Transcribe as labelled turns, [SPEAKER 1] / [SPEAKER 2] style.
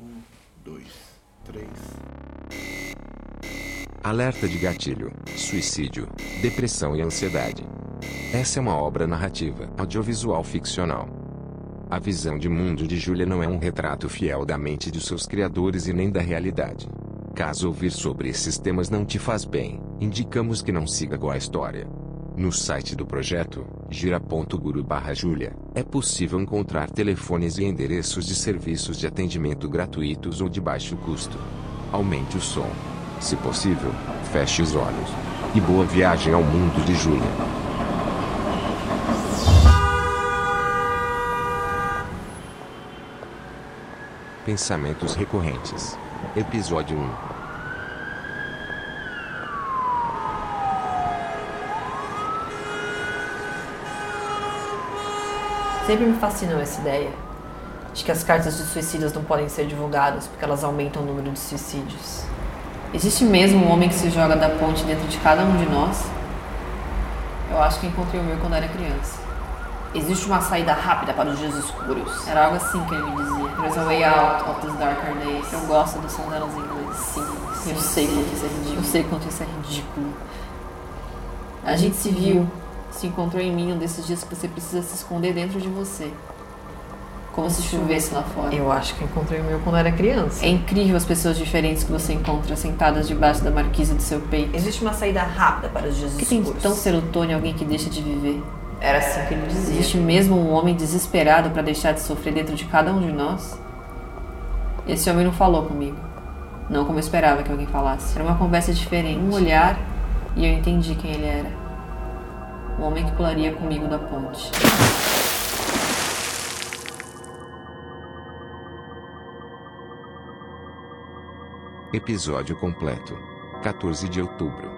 [SPEAKER 1] Um, dois, três.
[SPEAKER 2] Alerta de gatilho, suicídio, depressão e ansiedade. Essa é uma obra narrativa audiovisual ficcional. A visão de mundo de Julia não é um retrato fiel da mente de seus criadores e nem da realidade. Caso ouvir sobre esses temas não te faz bem, indicamos que não siga com a história. No site do projeto, gira.guru Julia, é possível encontrar telefones e endereços de serviços de atendimento gratuitos ou de baixo custo. Aumente o som. Se possível, feche os olhos. E boa viagem ao mundo de Julia. Pensamentos recorrentes. Episódio 1.
[SPEAKER 3] Sempre me fascinou essa ideia de que as cartas de suicidas não podem ser divulgadas porque elas aumentam o número de suicídios. Existe mesmo um homem que se joga da ponte dentro de cada um de nós? Eu acho que encontrei o meu quando era criança. Existe uma saída rápida para os dias escuros. Era algo assim que ele me dizia. There's a way out of these darker days. Eu gosto do som delas em inglês. Sim, sim, eu sei quanto isso é ridículo. Eu sei quanto isso é ridículo. A gente se viu se encontrou em mim um desses dias que você precisa se esconder dentro de você. Como se chovesse lá fora.
[SPEAKER 4] Eu acho que encontrei o meu quando era criança.
[SPEAKER 3] É incrível as pessoas diferentes que você encontra sentadas debaixo da marquise do seu peito.
[SPEAKER 4] Existe uma saída rápida para os dias
[SPEAKER 3] que escuros. tem tão serotônio alguém que deixa de viver?
[SPEAKER 4] Era assim que ele dizia.
[SPEAKER 3] Existe mesmo um homem desesperado para deixar de sofrer dentro de cada um de nós? Esse homem não falou comigo. Não como eu esperava que alguém falasse. Era uma conversa diferente. Um olhar e eu entendi quem ele era o homem que pularia comigo da ponte.
[SPEAKER 2] Episódio completo. 14 de outubro.